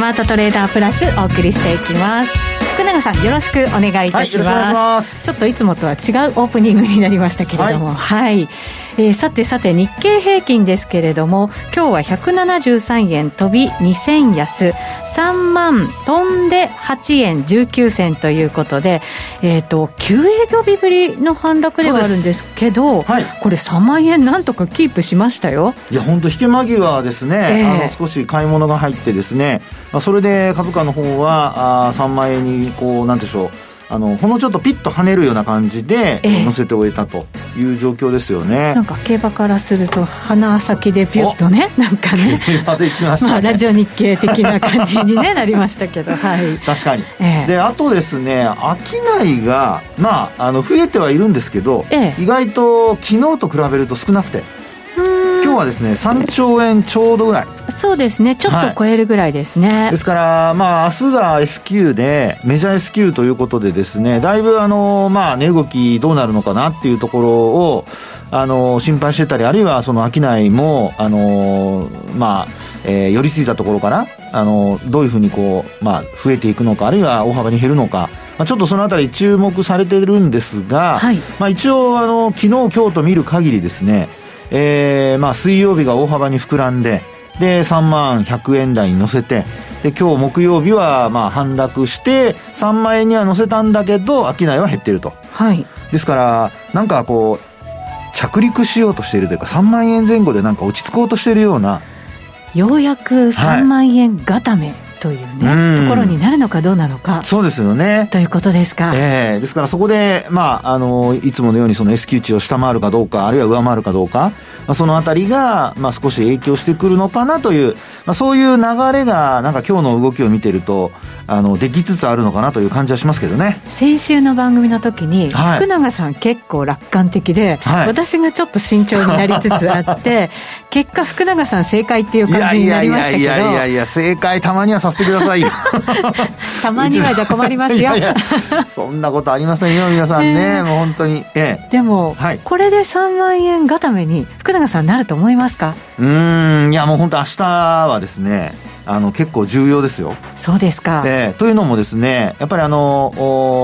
マートトレーダープラスお送りしていきます。福永さんよろしくお願いいたします。はいます、ちょっといつもとは違うオープニングになりましたけれども。はい、はいえー、さてさて日経平均ですけれども今日は173円飛び2000安。3万飛んで8円19銭ということで、えーと、9営業日ぶりの反落ではあるんですけど、はい、これ3万円なんとかキープしましたよ。いや本当引け間際ですね、えー、あの少し買い物が入ってですね、まあ、それで株価の方はあ3万円にこうなんでしょうあのほんのちょっとピッと跳ねるような感じで乗せて終えたという状況ですよね、なんか競馬からすると鼻先でピュッとねなんかね。ね、まあ、ラジオ日経的な感じに、ね、なりましたけど、はい、確かに、えー、であとですね商いがまああの増えてはいるんですけど、えー、意外と昨日と比べると少なくて今日はですね3兆円ちょうどぐらい。そうですね。ちょっと超えるぐらいですね、はい、ですからまあ明日が S q でメジャー S q ということでですねだいぶあのまあ値動きどうなるのかなっていうところをあの心配してたりあるいはその商いもあのまあえー、寄りついたところからあのどういうふうにこう、まあ、増えていくのかあるいは大幅に減るのかまあ、ちょっとそのあたり注目されてるんですが、はい、まあ、一応あの昨日今日と見る限りですねえー、まあ水曜日が大幅に膨らんで、で、3万100円台に乗せて、で、今日木曜日はまあ反落して、3万円には乗せたんだけど、商いは減ってると。はい。ですから、なんかこう、着陸しようとしているというか、3万円前後でなんか落ち着こうとしているような。ようやく3万円固め。はいというね、ところになるのかどうなのか。そうですよね。ということですか。ええー、ですからそこで、まあ、あの、いつものようにその S q 値を下回るかどうか、あるいは上回るかどうか、まあ、そのあたりが、まあ、少し影響してくるのかなという、まあ、そういう流れが、なんか今日の動きを見てると、あのできつつあるのかなという感じはしますけどね先週の番組の時に、はい、福永さん結構楽観的で、はい、私がちょっと慎重になりつつあって 結果福永さん正解っていう感じになりましたけどいやいやいやいや正解たまにはさせてくださいよ。たまにはじゃ困りますよ。そんなことありませんよ皆さんね、えー、もう本当に、ええ、でも、はい、これで3万円固めに福永さんなると思いますか？うん。いやもう本当明日はですねあの結構重要ですよ。そうですか。えー、というのもですね、やっぱりあの、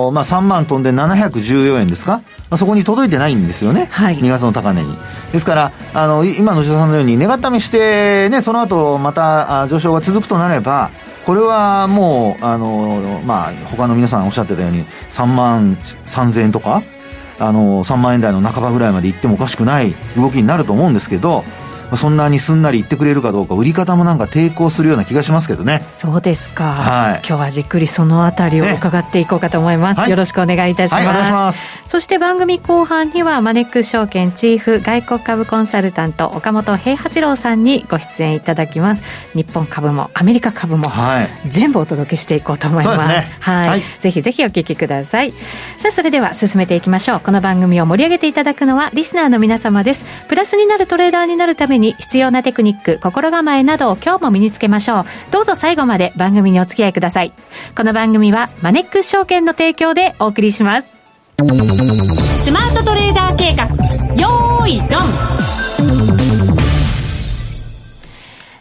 おまあ、3万飛んで714円ですか、まあ、そこに届いてないんですよね、はい、2月の高値に。ですから、あの今の吉田さんのように、願っためして、ね、その後また上昇が続くとなれば、これはもう、あのまあ、他の皆さんおっしゃってたように、3万3000円とか、あの3万円台の半ばぐらいまで行ってもおかしくない動きになると思うんですけど、そんなにすんなり言ってくれるかどうか売り方もなんか抵抗するような気がしますけどね。そうですか、はい、今日はじっくりそのあたりを伺っていこうかと思います、ねはい、よろしくお願いいたします。はい、そして番組後半にはマネックス証券チーフ外国株コンサルタント岡本平八郎さんにご出演いただきます。日本株もアメリカ株も、全部お届けしていこうと思います、ね、はい、ぜひぜひお聞きください。さあそれでは進めていきましょう。この番組を盛り上げていただくのはリスナーの皆様です。プラスになるトレーダーになるためめに必要なテクニック、心構えなどを今日も身につけましょう。どうぞ最後まで番組にお付き合いください。この番組はマネックス証券の提供でお送りします。スマートトレーダー計画、よーい、ドン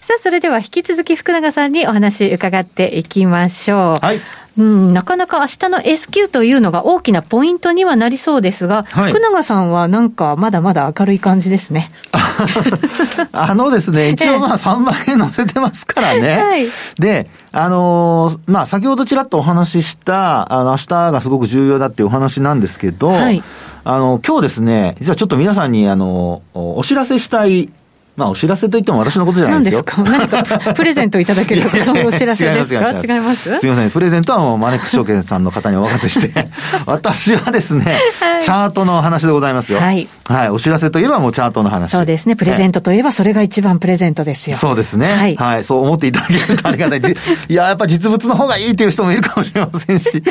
さあ、それでは引き続き福永さんにお話伺っていきましょう。はい。うん、なかなか明日の S q というのが大きなポイントにはなりそうですが、はい、福永さんはなんかまだまだ明るい感じですね。あのですね、一応まあ3万円乗せてますからね。はい、で、あのー、まあ先ほどちらっとお話しした、あの、明日がすごく重要だっていうお話なんですけど、はい、あの、今日ですね、実はちょっと皆さんにあの、お知らせしたいまあ、お知らせといっても私のことじゃないですよ。何ですか？何かプ レゼントいただけるとか、そういうお知らせですか違います？すみません。プレゼントはもうマネックス証券さんの方にお任せして、私はですね、はい、チャートの話でございますよ。はい。はい。お知らせといえばもうチャートの話。そうですね。プレゼントといえばそれが一番プレゼントですよ。そうですね。はい。はい。そう思っていただけるとありがたい。いや、やっぱ実物の方がいいっていう人もいるかもしれませんし。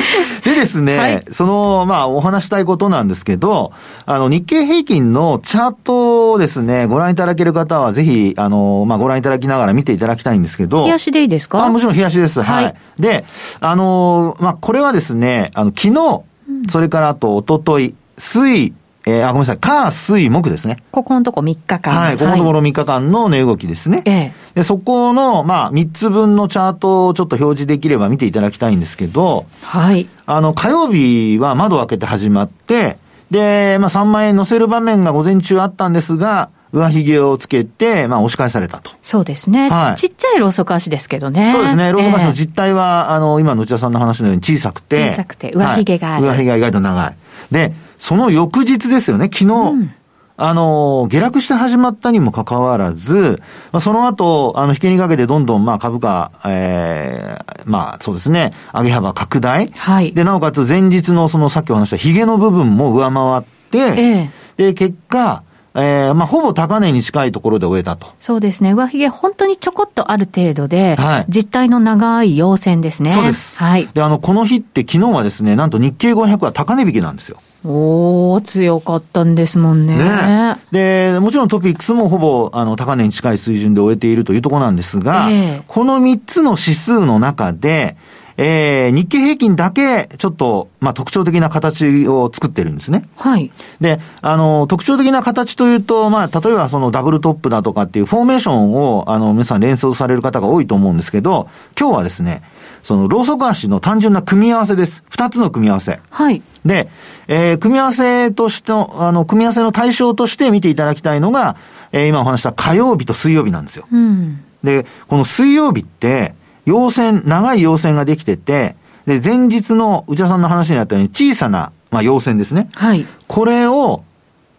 でですね、はい、その、まあ、お話したいことなんですけど、あの、日経平均のチャートをですね、ご覧いただける方はぜひ、あの、の、まあ、ご覧いただきながら見ていただきたいんですけど。冷やしでいいですか？あ、もちろん冷やしです。はい。はい、で、あの、まあ、これはですね、あの、昨日、それからあと、おととい、水、えー、あ、ごめんなさい、火、水、木ですね。ここのとこ3日間。はい、ここのところ3日間の値動きですね。ええ、で、そこの、まあ、3つ分のチャートをちょっと表示できれば見ていただきたいんですけど、はい。あの、火曜日は窓を開けて始まって、で、まあ、3万円乗せる場面が午前中あったんですが、上髭をつけて、まあ、押し返されたと。そうですね。はい。ちっちゃいローソク足ですけどね。そうですね。ローソク足の実態は、えー、あの、今の内田さんの話のように小さくて。小さくて、上髭がある、はい、上髭が意外と長い。で、その翌日ですよね、昨日。うんあの、下落して始まったにもかかわらず、まあ、その後、あの、引けにかけてどんどん、まあ、株価、ええー、まあ、そうですね、上げ幅拡大。はい。で、なおかつ前日のその、さっきお話したヒゲの部分も上回って、ええー、で、結果、えー、まあ、ほぼ高値に近いところで終えたと。そうですね。上髭、本当にちょこっとある程度で、はい、実態の長い陽線ですね。そうです。はい。で、あの、この日って昨日はですね、なんと日経500は高値引きなんですよ。おー、強かったんですもんね。ねで、もちろんトピックスもほぼ、あの、高値に近い水準で終えているというところなんですが、えー、この3つの指数の中で、えー、日経平均だけ、ちょっと、まあ、特徴的な形を作ってるんですね。はい。で、あの、特徴的な形というと、まあ、例えばそのダブルトップだとかっていうフォーメーションを、あの、皆さん連想される方が多いと思うんですけど、今日はですね、その、ローソク足の単純な組み合わせです。二つの組み合わせ。はい。で、えー、組み合わせとしての、あの、組み合わせの対象として見ていただきたいのが、えー、今お話した火曜日と水曜日なんですよ。うん。で、この水曜日って、陽線、長い陽線ができてて、で、前日の内田さんの話にあったように小さな、まあ、陽線ですね。はい。これを、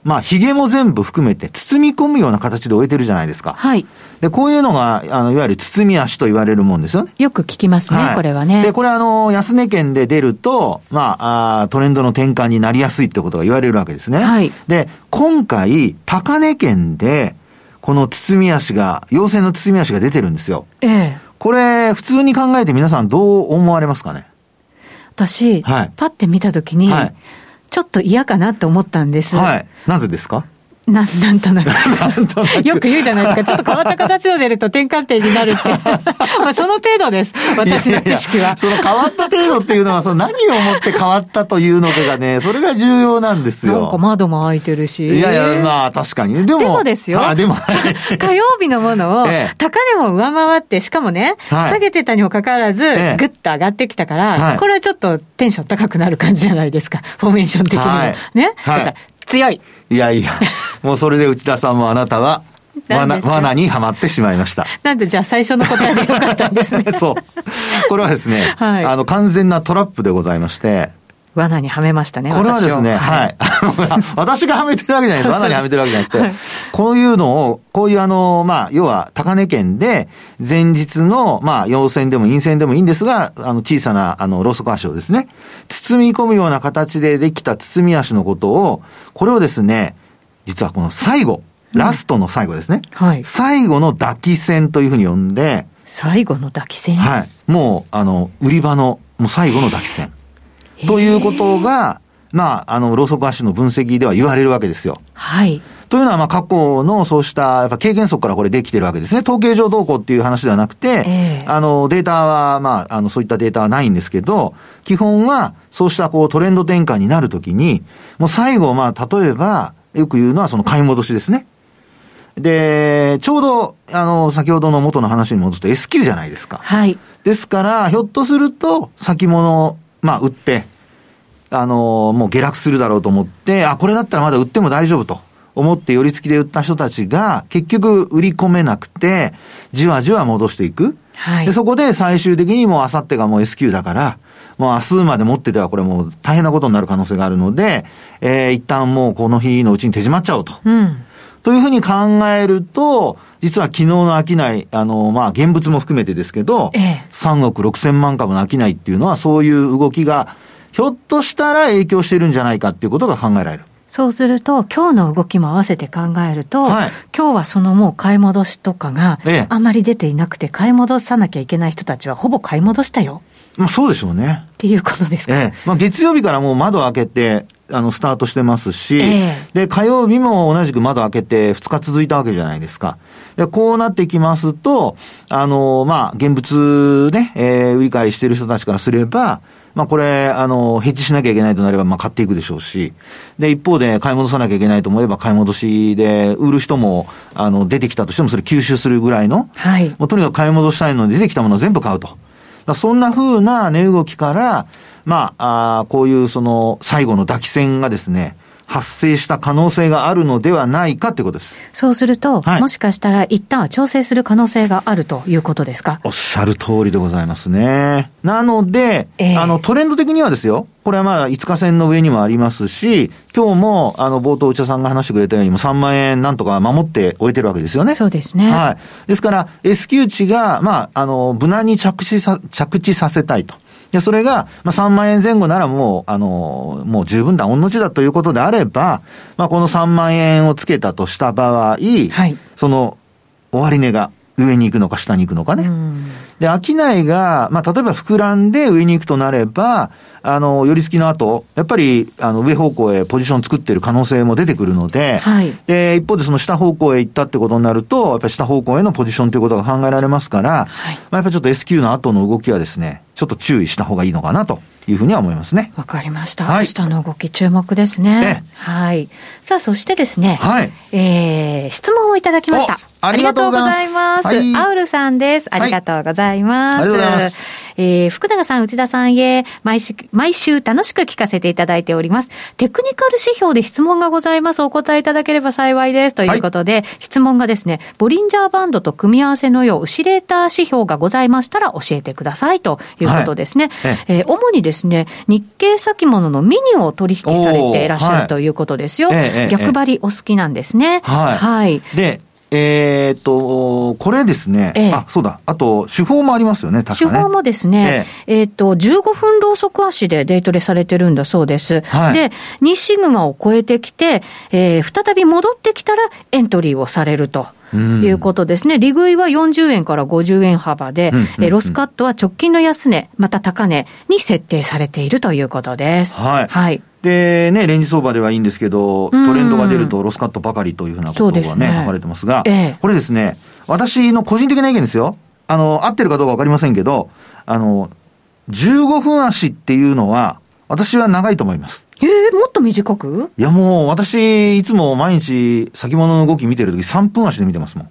まあ、髭も全部含めて包み込むような形で終えてるじゃないですか。はい。で、こういうのが、あの、いわゆる包み足と言われるもんですよね。よく聞きますね、はい、これはね。で、これあの、安値圏で出ると、まあ、あトレンドの転換になりやすいってことが言われるわけですね。はい。で、今回、高値圏で、この包み足が、陽線の包み足が出てるんですよ。ええ。これ、普通に考えて皆さんどう思われますかね？私、はい、パッて見たときに、はい、ちょっと嫌かなと思ったんです。はい。なぜですか？な、なんとなく。よく言うじゃないですか。ちょっと変わった形を出ると転換点になるって。まあその程度です。私の知識は。いやいやその変わった程度っていうのは、その何をもって変わったというのかがね、それが重要なんですよ。なんか窓も開いてるし。いやいや、まあ確かに。でも。でもですよ。あ、でも。火曜日のものを、高値も上回って、しかもね、はい、下げてたにもかかわらず、ぐっと上がってきたから、はい、これはちょっとテンション高くなる感じじゃないですか。フォーメーション的にも。はい、ね。だから強い。いやいや、もうそれで内田さんもあなたは、罠罠にはまってしまいました。なんでじゃあ最初の答えでよかったんですね。そう。これはですね、はい、あの完全なトラップでございまして、罠にはめましたね、これはですね、はい。私がはめてるわけじゃない です。罠にはめてるわけじゃなくて、はい、こういうのを、こういうあの、まあ、要は、高値圏で、前日の、まあ、陽線でも陰線でもいいんですが、あの、小さな、あの、ローソク足をですね、包み込むような形でできた包み足のことを、これをですね、実はこの最後、ラストの最後ですね。うん、はい。最後の抱き線というふうに呼んで、最後の抱き線？はい。もう、あの、売り場の、もう最後の抱き線。ということが、まあ、あの、ローソク足の分析では言われるわけですよ。はい。というのは、まあ、過去のそうした、やっぱ経験則からこれできてるわけですね。統計上どうこうっていう話ではなくて、えー、あの、データは、まあ、あの、そういったデータはないんですけど、基本は、そうしたこうトレンド転換になるときに、もう最後、まあ、例えば、よく言うのはその買い戻しですね。で、ちょうど、あの、先ほどの元の話に戻すと S q じゃないですか。はい。ですから、ひょっとすると、先物まあ、売って、あのもう下落するだろうと思って、あ、これだったらまだ売っても大丈夫と思って寄り付きで売った人たちが、結局売り込めなくて、じわじわ戻していく。はい、でそこで最終的にもうあさってがもう S q だから、もう明日まで持っててはこれもう大変なことになる可能性があるので、えー、一旦もうこの日のうちに手締まっちゃおうと。うん、というふうに考えると、実は昨日の商い、あの、まあ、現物も含めてですけど、ええ、3億6千万株の商いっていうのは、そういう動きが、ひょっとしたら影響してるんじゃないかっていうことが考えられる。そうすると、今日の動きも合わせて考えると、はい、今日はそのもう買い戻しとかがあまり出ていなくて、買い戻さなきゃいけない人たちはほぼ買い戻したよ。まあそうでしょうね。っていうことですか？ええ。まあ月曜日からもう窓を開けて、あの、スタートしてますし、えー、で、火曜日も同じく窓開けて2日続いたわけじゃないですか。で、こうなってきますと、あの、まあ、現物ね、えー、売り買いしてる人たちからすれば、まあこれ、あの、ヘッジしなきゃいけないとなれば、まあ買っていくでしょうし、で、一方で買い戻さなきゃいけないと思えば買い戻しで、売る人も、あの、出てきたとしてもそれ吸収するぐらいの、はい。もうとにかく買い戻したいので出てきたものを全部買うと。そんな風な値動きから、まあ、あこういうその最後の抱き線がですね、発生した可能性があるのではないかということです。そうすると、はい、もしかしたら一旦は調整する可能性があるということですか？おっしゃる通りでございますね。なので、えー、あの、トレンド的にはですよ、これはまあ、5日線の上にもありますし、今日も、あの、冒頭内田さんが話してくれたように、も3万円なんとか守って終えてるわけですよね。そうですね。はい。ですから、S q 値が、まあ、あの、無難に着地さ、着地させたいと。で、それが、まあ、3万円前後ならもう、あの、もう十分だ、御の字だということであれば、まあ、この3万円をつけたとした場合、はい、その、終値が上に行くのか下に行くのかね。で、商いが、まあ、例えば膨らんで上に行くとなれば、あの、寄り付きの後、やっぱり、あの、上方向へポジション作ってる可能性も出てくるので、はい、で、一方でその下方向へ行ったってことになると、やっぱり下方向へのポジションということが考えられますから、はい、まあ、やっぱりちょっと S q の後の動きはですね、ちょっと注意した方がいいのかなというふうには思いますね。わかりました。はい、下の動き注目ですね。はい。さあ、そしてですね、はい、えー、質問をいただきました。ありがとうございます。はい、アウルさんです。ありがとうございます。はい、ありがとうございます。えー、福永さん、内田さんへ、毎週、毎週楽しく聞かせていただいております。テクニカル指標で質問がございます。お答えいただければ幸いです。ということで、はい、質問がですね、ボリンジャーバンドと組み合わせのよう、ウシレーター指標がございましたら教えてくださいということですね。はい、えー、主にですね、日経先物のミニを取引されていらっしゃるということですよ。はい、逆張りお好きなんですね。はい。はい、で、えー、っと、これですね、ええ、あ、そうだ、あと、手法もありますよね、確かね。手法もですね、えええー、っと、15分ローソク足でデイトレされてるんだそうです。はい、で、2シグマを超えてきて、えー、再び戻ってきたらエントリーをされると。いうことですね。利食いは40円から50円幅で、うんうん、ロスカットは直近の安値、また高値に設定されているということです。はい。はい。でね、レンジ相場ではいいんですけど、トレンドが出るとロスカットばかりというふうなことがね、ね書かれてますが、ええ、これですね、私の個人的な意見ですよ。あの、合ってるかどうかわかりませんけど、あの、15分足っていうのは、私は長いと思います。ええー、もっと短く？いやもう、私、いつも毎日先物の動き見てるとき3分足で見てますもん。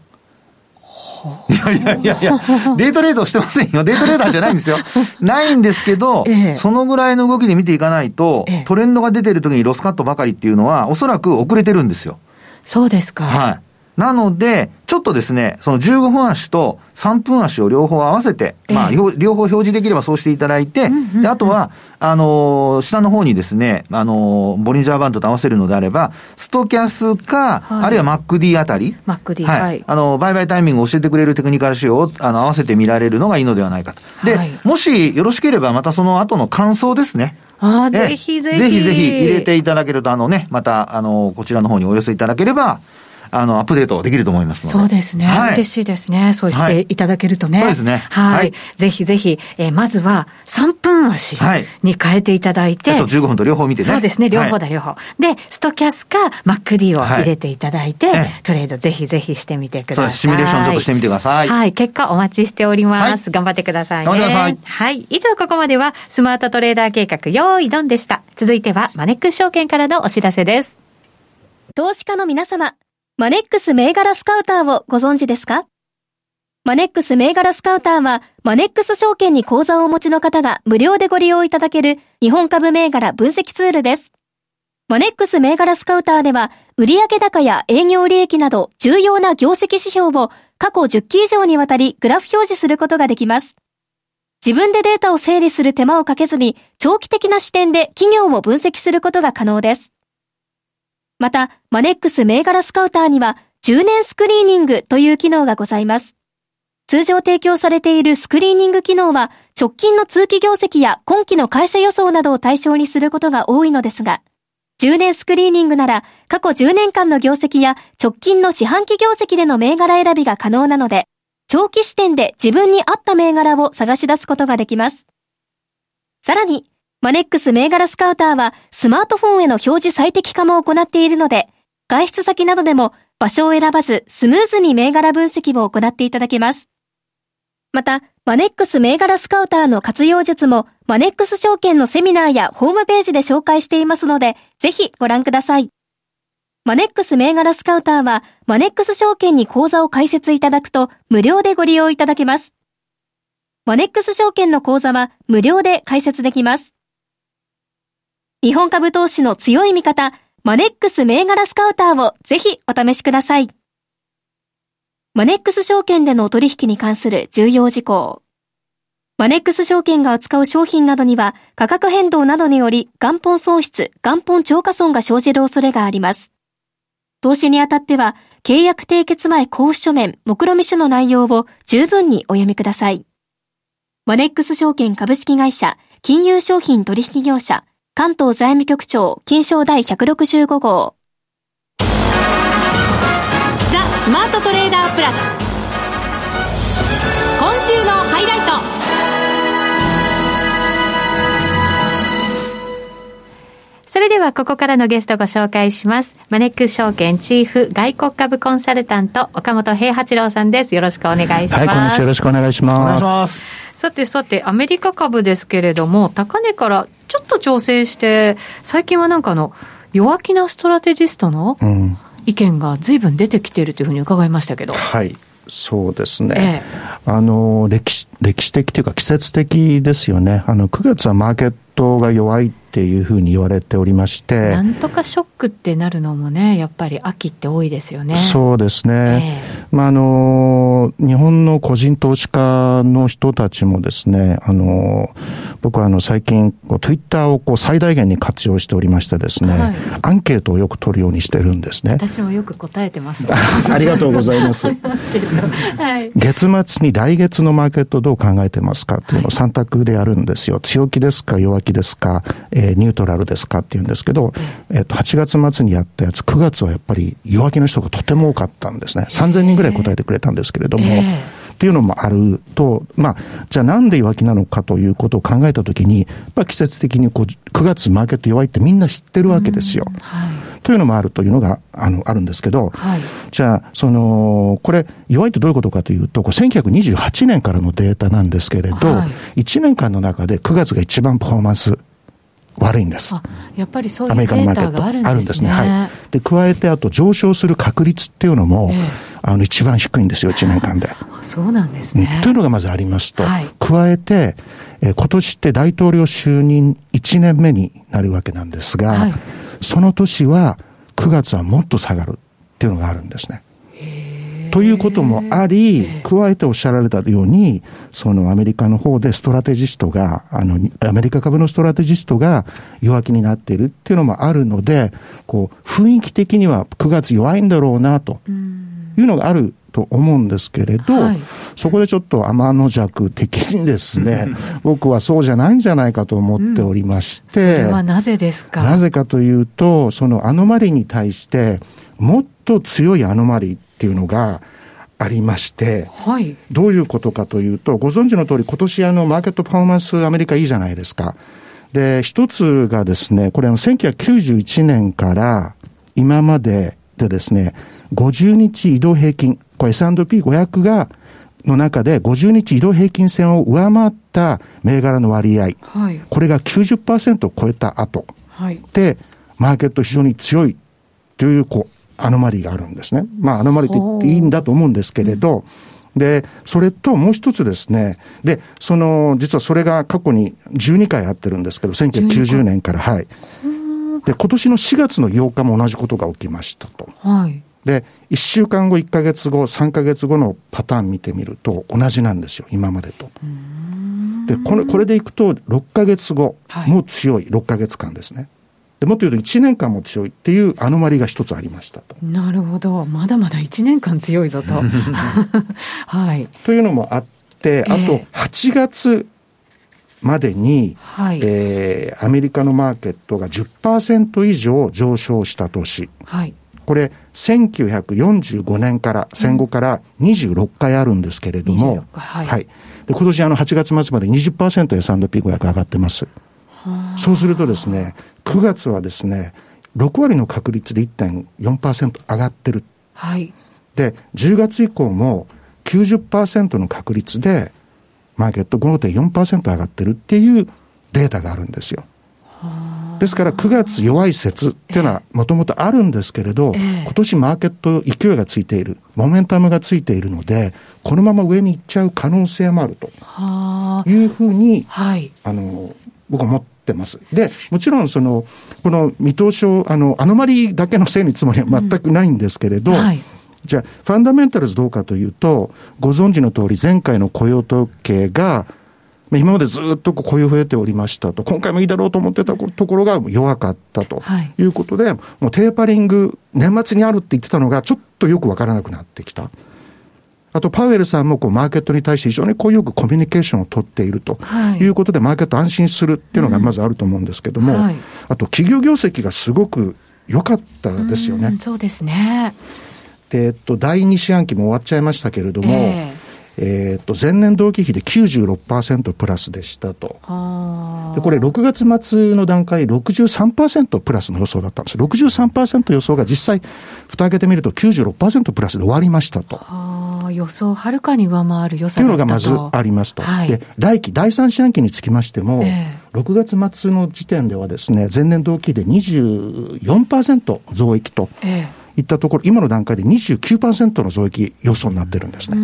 いやいやいやいや、デイトレードしてませんよ。デイトレーダーじゃないんですよ。ないんですけど、ええ、そのぐらいの動きで見ていかないと、え、トレンドが出てる時にロスカットばかりっていうのは、おそらく遅れてるんですよ。そうですか。はい。なので、ちょっとですね、その15分足と3分足を両方合わせて、まあ、両方表示できればそうしていただいて、であとは、あのー、下の方にですね、あのー、ボリンジャーバンドと合わせるのであれば、ストキャスか、はい、あるいは MacD あたり、MacD、はい。あの、売買タイミングを教えてくれるテクニカル仕様を、あの、合わせて見られるのがいいのではないかと。で、はい、もしよろしければ、またその後の感想ですね。ああ、ぜひぜひ。ぜひぜひ入れていただけると、あのね、また、あの、こちらの方にお寄せいただければ、あの、アップデートできると思いますので。そうですね。はい、嬉しいですね。そうしていただけるとね。はい、そうですね。はい。ぜひぜひ、えー、まずは3分足に変えていただいて。はい、と15分と両方見てね。そうですね。両方だ、両方。で、ストキャスか MacD を入れていただいて、トレードぜひぜひしてみてください。シミュレーションちょっとしてみてください。はい。結果お待ちしております。頑張ってくださいね。頑張ってください。はい。以上ここまでは、スマートトレーダー計画、用意ドンでした。続いては、マネックス証券からのお知らせです。投資家の皆様。マネックス銘柄スカウターをご存知ですか？マネックス銘柄スカウターは、マネックス証券に口座をお持ちの方が無料でご利用いただける日本株銘柄分析ツールです。マネックス銘柄スカウターでは、売上高や営業利益など重要な業績指標を過去10期以上にわたりグラフ表示することができます。自分でデータを整理する手間をかけずに、長期的な視点で企業を分析することが可能です。また、マネックス銘柄スカウターには、10年スクリーニングという機能がございます。通常提供されているスクリーニング機能は、直近の通期業績や今期の会社予想などを対象にすることが多いのですが、10年スクリーニングなら、過去10年間の業績や直近の四半期業績での銘柄選びが可能なので、長期視点で自分に合った銘柄を探し出すことができます。さらに、マネックス銘柄スカウターはスマートフォンへの表示最適化も行っているので、外出先などでも場所を選ばずスムーズに銘柄分析を行っていただけます。また、マネックス銘柄スカウターの活用術もマネックス証券のセミナーやホームページで紹介していますので、ぜひご覧ください。マネックス銘柄スカウターは、マネックス証券に口座を開設いただくと無料でご利用いただけます。マネックス証券の口座は無料で開設できます。日本株投資の強い味方、マネックス銘柄スカウターをぜひお試しください。マネックス証券での取引に関する重要事項。マネックス証券が扱う商品などには価格変動などにより元本損失、元本超過損が生じる恐れがあります。投資にあたっては契約締結前交付書面、目論見書の内容を十分にお読みください。マネックス証券株式会社、金融商品取引業者、関東財務局長、金賞第165号。ザ・スマートトレーダープラス。今週のハイライト。それではここからのゲストご紹介します。マネックス証券チーフ外国株コンサルタント岡本平八郎さんです。よろしくお願いします。はい、こんにちは。よろしくお願いします。お願いします。さてさて、アメリカ株ですけれども、高値からちょっと調整して、最近はなんかあの、弱気なストラテジストの意見がずいぶん出てきているというふうに伺いましたけど。はい。そうですね。ええ、あの、歴史、歴史的というか季節的ですよね。あの、9月はマーケットが弱いっていうふうに言われておりまして。なんとかショックってなるのもね、やっぱり秋って多いですよね。そうですね。えー、まあ、あの、日本の個人投資家の人たちもですね、あの、僕はあの最近、こう、ツイッターをこう最大限に活用しておりましてですね、はい、アンケートをよく取るようにしてるんですね。私もよく答えてます。ありがとうございます。はい、月末に来月のマーケットどう考えてますかっていうのを3択でやるんですよ。強気ですか、弱気ですか、えーえー、ニュートラルですかっていうんですけど、えっ、と、8月末にやったやつ、9月はやっぱり弱気の人がとても多かったんですね。3000人ぐらい答えてくれたんですけれども、っていうのもあると、まあ、じゃあなんで弱気なのかということを考えたときに、やっぱ季節的にこう9月マーケット弱いってみんな知ってるわけですよ。はい、というのもあるというのがあのあるんですけど、はい、じゃあ、その、これ弱いってどういうことかというと、これ1928年からのデータなんですけれど、はい、1年間の中で9月が一番パフォーマンス悪いんです。やっぱりそういうデータがあるんですね。あるんですね。はい。で、加えて、あと上昇する確率っていうのも、えあの、一番低いんですよ、1年間で。そうなんですね。というのがまずありますと、はい、加えて、えー、今年って大統領就任1年目になるわけなんですが、はい、その年は9月はもっと下がるっていうのがあるんですね。ということもあり、加えておっしゃられたように、そのアメリカの方でストラテジストが、あの、アメリカ株のストラテジストが弱気になっているっていうのもあるので、こう、雰囲気的には9月弱いんだろうな、というのがあると思うんですけれど、はい、そこでちょっと天の弱的にですね、僕はそうじゃないんじゃないかと思っておりまして、うん、それはなぜですか？なぜかというと、そのアノマリに対して、もっと強いアノマリっていうのがありまして、はい、どういうことかというと、ご存知の通り、今年あの、マーケットパフォーマンスアメリカいいじゃないですか。で、一つがですね、これあの、1991年から今まででですね、50日移動平均、これ S&P500 が、の中で50日移動平均線を上回った銘柄の割合、はい、これが90%を超えた後、はい、で、マーケット非常に強いという、こう、アノマリーがあるんですね。まあ、アノマリーって言っていいんだと思うんですけれど、で、それともう一つですね、で、その、実はそれが過去に12回あってるんですけど、1990年から、はい。で、今年の4月の8日も同じことが起きましたと。はい。で、1週間後、1ヶ月後、3ヶ月後のパターン見てみると同じなんですよ、今までと。で、これ、これでいくと6ヶ月後も強い6ヶ月間ですね。でもっと言うと1年間も強いっていうアノマリが一つありましたと。なるほど。まだまだ1年間強いぞと。はい。というのもあって、あと8月までに、はい、えー、アメリカのマーケットが10%以上上昇した年。はい。これ、1945年から、戦後から26回あるんですけれども、はい、はい。で今年あの8月末まで20% S&P500 上がってます。そうするとですね、9月はですね、6割の確率で1.4%上がってる。はい。で、10月以降も90%の確率で、マーケット5.4%上がってるっていうデータがあるんですよ。ですから9月弱い説っていうのはもともとあるんですけれど、えー、今年マーケット勢いがついている、モメンタムがついているので、このまま上に行っちゃう可能性もあるというふうに、はい、あの、僕は思ってます。で、もちろんその、この見通しを、あの、アノマリだけのせいにつもりは全くないんですけれど、うんはいじゃあ、ファンダメンタルズどうかというと、ご存知の通り、前回の雇用統計が、今までずっと雇用増えておりましたと、今回もいいだろうと思ってたところが弱かったということで、はい、もうテーパリング、年末にあるって言ってたのが、ちょっとよくわからなくなってきた。あと、パウエルさんもこうマーケットに対して非常にこうよくコミュニケーションを取っているということで、マーケット安心するっていうのがまずあると思うんですけども、うんはい、あと、企業業績がすごく良かったですよね。そうですね。えっと、第2四半期も終わっちゃいましたけれども、えーえー、と前年同期比で96%プラスでしたと。でこれ、6月末の段階、63%プラスの予想だったんです。63%予想が実際、蓋開けてみると96%プラスで終わりましたと。予想をはるかに上回る予算というのがまずありますと。はい、で、来期、第3四半期につきましても、えー、6月末の時点ではですね、前年同期で24%増益と。えーいったところ、今の段階で29%の増益予想になってるんですね。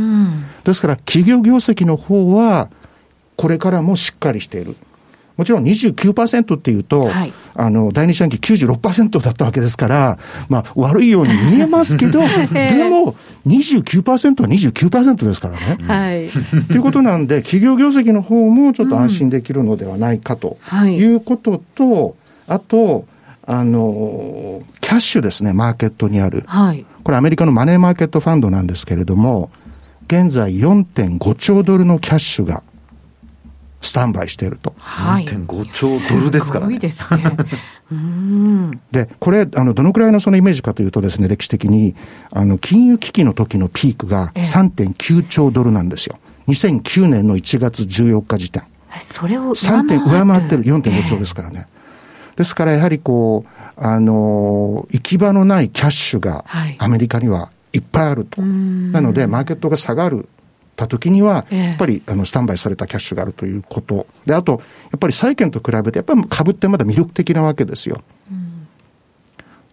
ですから、企業業績の方は、これからもしっかりしている。もちろん29%っていうと、はい、あの、第二四半期96%だったわけですから、まあ、悪いように見えますけど、でも、29%は29%ですからね。はい。ということなんで、企業業績の方もちょっと安心できるのではないかということと、うんはい、あと、あの、キャッシュですね、マーケットにある。はい。これアメリカのマネーマーケットファンドなんですけれども、現在4.5兆ドルのキャッシュがスタンバイしていると。はい。4.5兆ドルですからね。すごいですね。で、これ、あの、どのくらいのそのイメージかというとですね、歴史的に、あの、金融危機の時のピークが3.9兆ドルなんですよ。2009年の1月14日時点。それを3点上回ってる4.5兆ですからね。えーですからやはりこう、あの、行き場のないキャッシュがアメリカにはいっぱいあると。はい、なので、マーケットが下がる。た時には、やっぱり、あの、スタンバイされたキャッシュがあるということ。で、あと、やっぱり債券と比べて、やっぱり株ってまだ魅力的なわけですよ。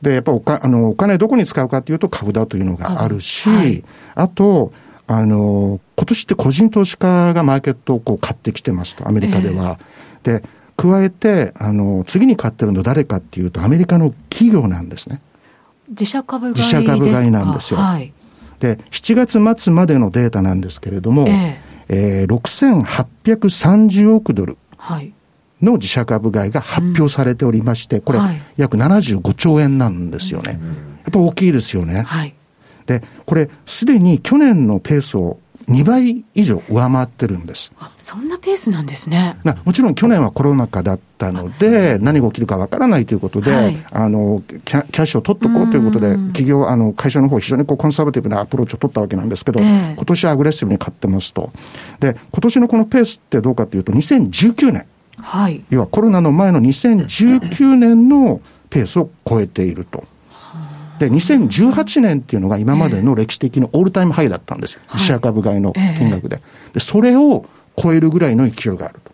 で、やっぱおかあのお金どこに使うかというと株だというのがあるし、はい、あと、あの、今年って個人投資家がマーケットをこう買ってきてますと、アメリカでは。えー、で、加えて、あの、次に買ってるの誰かっていうと、アメリカの企業なんですね。自社株買い自社株買いなんですよ。はい、で、7月末までのデータなんですけれども、えー、えー、6830億ドル。の自社株買いが発表されておりまして、これ、約75兆円なんですよね。やっぱ大きいですよね。はい、で、これ、すでに去年のペースを2倍以上上回ってるんです。そんなペースなんですね。もちろん去年はコロナ禍だったので、何が起きるかわからないということで、はい、あのキャ、キャッシュを取っとこうということで、企業、あの、会社の方非常にこうコンサバティブなアプローチを取ったわけなんですけど、えー、今年はアグレッシブに買ってますと。で、今年のこのペースってどうかというと、2019年。はい。要はコロナの前の2019年のペースを超えていると。で、2018年っていうのが今までの歴史的なオールタイムハイだったんですよ。自社株買いの金額で。で、それを超えるぐらいの勢いがあると。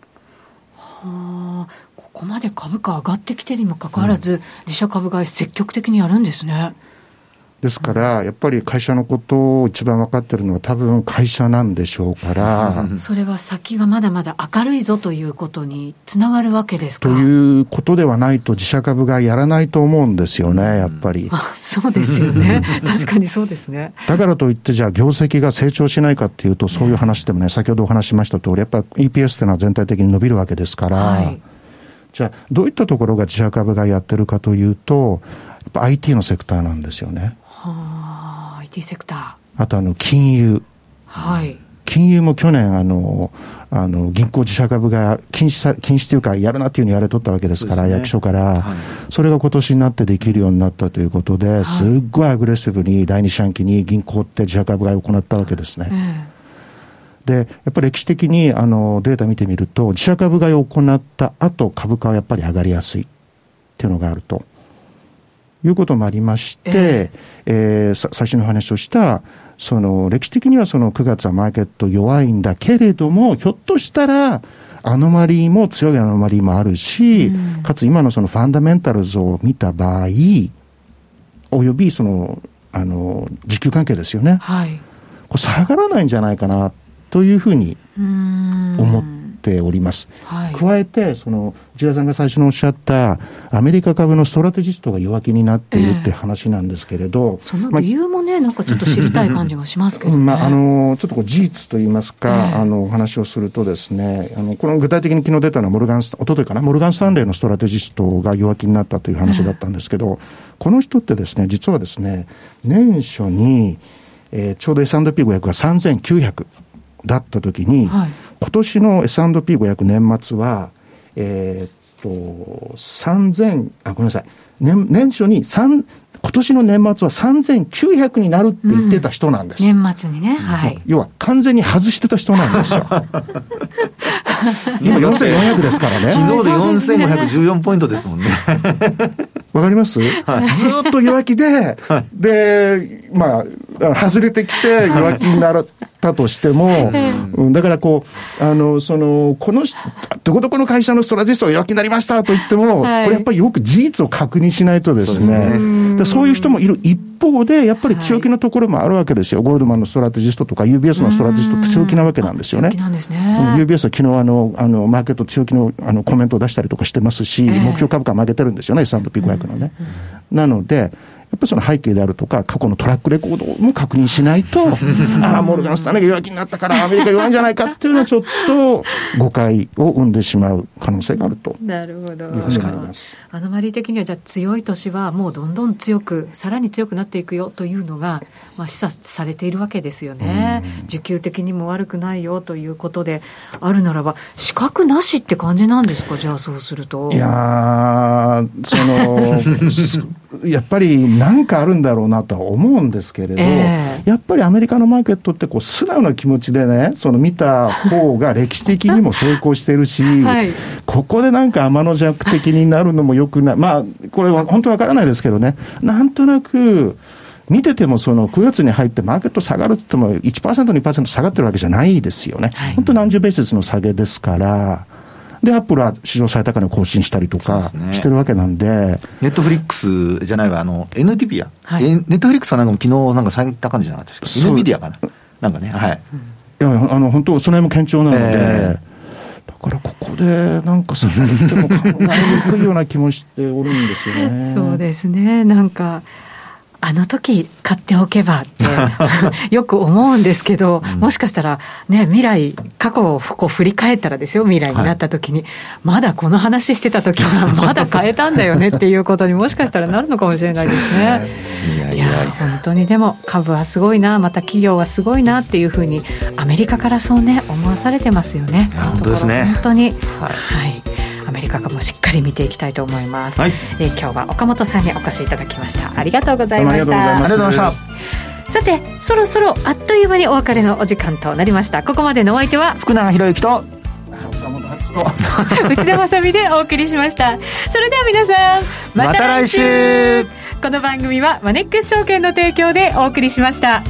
はあ、ここまで株価上がってきてるにもかかわらず、うん、自社株買い積極的にやるんですね。ですから、やっぱり会社のことを一番分かってるのは多分会社なんでしょうから。それは先がまだまだ明るいぞということにつながるわけですか？ということではないと自社株がやらないと思うんですよね、やっぱり。あそうですよね。確かにそうですね。だからといって、じゃあ業績が成長しないかっていうと、そういう話でもね、先ほどお話しました通り、やっぱ EPS っていうのは全体的に伸びるわけですから、はい、じゃあどういったところが自社株がやってるかというと、やっぱ IT のセクターなんですよね。はあ、IT セクター。あとあの、金融。はい。金融も去年、あの、あの、銀行自社株が禁止さ、禁止というか、やるなっていうふうに言われとったわけですから、ね、役所から、はい、それが今年になってできるようになったということで、はい、すっごいアグレッシブに第二四半期に銀行って自社株買いを行ったわけですね。で、やっぱり歴史的にあのデータ見てみると、自社株買いを行った後、株価はやっぱり上がりやすいっていうのがあると。いうこともありまして、えー、えー、最初の話をした、その歴史的にはその9月はマーケット弱いんだけれども、ひょっとしたら、アノマリーも強いアノマリーもあるし、うん、かつ今のそのファンダメンタルズを見た場合、およびその、あの、時給関係ですよね。はい。これ下がらないんじゃないかなというふうに思っております。はい、加えて、その、内田さんが最初におっしゃった、アメリカ株のストラテジストが弱気になっているって話なんですけれど、えー、その理由もね、まあ、なんかちょっと知りたい感じがしますけど、ね、まあ、あの、ちょっとこう事実といいますか、えー、あの、お話をするとですね、あの、この具体的に昨日出たのはモルガンス、おとといかな、モルガンスタンレーのストラテジストが弱気になったという話だったんですけど、えー、この人ってですね、実はですね、年初に、えー、ちょうど S&P500 が3900だったときに、はい、今年の S&P500 年末は、えー、っと、3000、あ、ごめんなさい。年、年初に3、今年の年末は3900になるって言ってた人なんです。うん、年末にね。はい。要は完全に外してた人なんですよ。今4400ですからね。昨日で4514ポイントですもんね。わかります、はい、ずっと弱気で、はい、で、まあ、外れてきて弱気になったとしても、うん、だからこう、あの、その、この、どこどこの会社のストラテジストが弱気になりましたと言っても、はい、これやっぱりよく事実を確認しないとですね、そうそういう人もいる一方で、やっぱり強気のところもあるわけですよ。ゴールドマンのストラテジストとか UBS のストラテジストって強気なわけなんですよね。強気なんですね。UBS は昨日あの、あの、マーケット強気のあのコメントを出したりとかしてますし、目標株価曲げてるんですよね、S&P500 のね。なので、やっぱりその背景であるとか、過去のトラックレコードも確認しないと、ああ、モルガン・スタネが弱気になったからアメリカ弱いんじゃないかっていうのはちょっと誤解を生んでしまう可能性があると。なるほど。アノマリー的にはじゃあ強い年はもうどんどん強く、さらに強くなっていくよというのが、まあ、示唆されているわけですよね。需給的にも悪くないよということであるならば、資格なしって感じなんですか、じゃあそうすると。いやその、やっぱりなんかあるんだろうなとは思うんですけれど、えー、やっぱりアメリカのマーケットってこう素直な気持ちでね、その見た方が歴史的にも成功してるし、はい、ここでなんか天の弱的になるのもよくない。まあ、これは本当わからないですけどね、なんとなく、見ててもその9月に入ってマーケット下がるって言っても1%、2%下がってるわけじゃないですよね。はい、本当何十ベースの下げですから、で、アップルは史上最高値を更新したりとかしてるわけなんで。ネットフリックスじゃないわ、あの、NTP はい、ネットフリックスはなんか昨日なんか最高値じゃなかったですか？NVIDIA かな？なんかね、はい。いや、あの、本当その辺も堅調なので、えー、だからここでなんかそれっても考えにくいような気もしておるんですよね。そうですね。なんか、あの時買っておけばって よく思うんですけど、もしかしたらね、未来、過去をこう振り返ったらですよ、未来になった時に、はい、まだこの話してた時は まだ買えたんだよねっていうことにもしかしたらなるのかもしれないですね。いや本当にでも株はすごいな、また企業はすごいなっていうふうに、アメリカからそうね、思わされてますよね。本当ですね。本当に。はい、はいアメリカ株もしっかり見ていきたいと思います、はい、えー、今日は岡本さんにお越しいただきました。ありがとうございました。ありがとうございました。さてそろそろあっという間にお別れのお時間となりました。ここまでのお相手は？福永博之と。内田まさでお送りしました。それでは皆さんまた来週,、この番組はマネックス証券の提供でお送りしました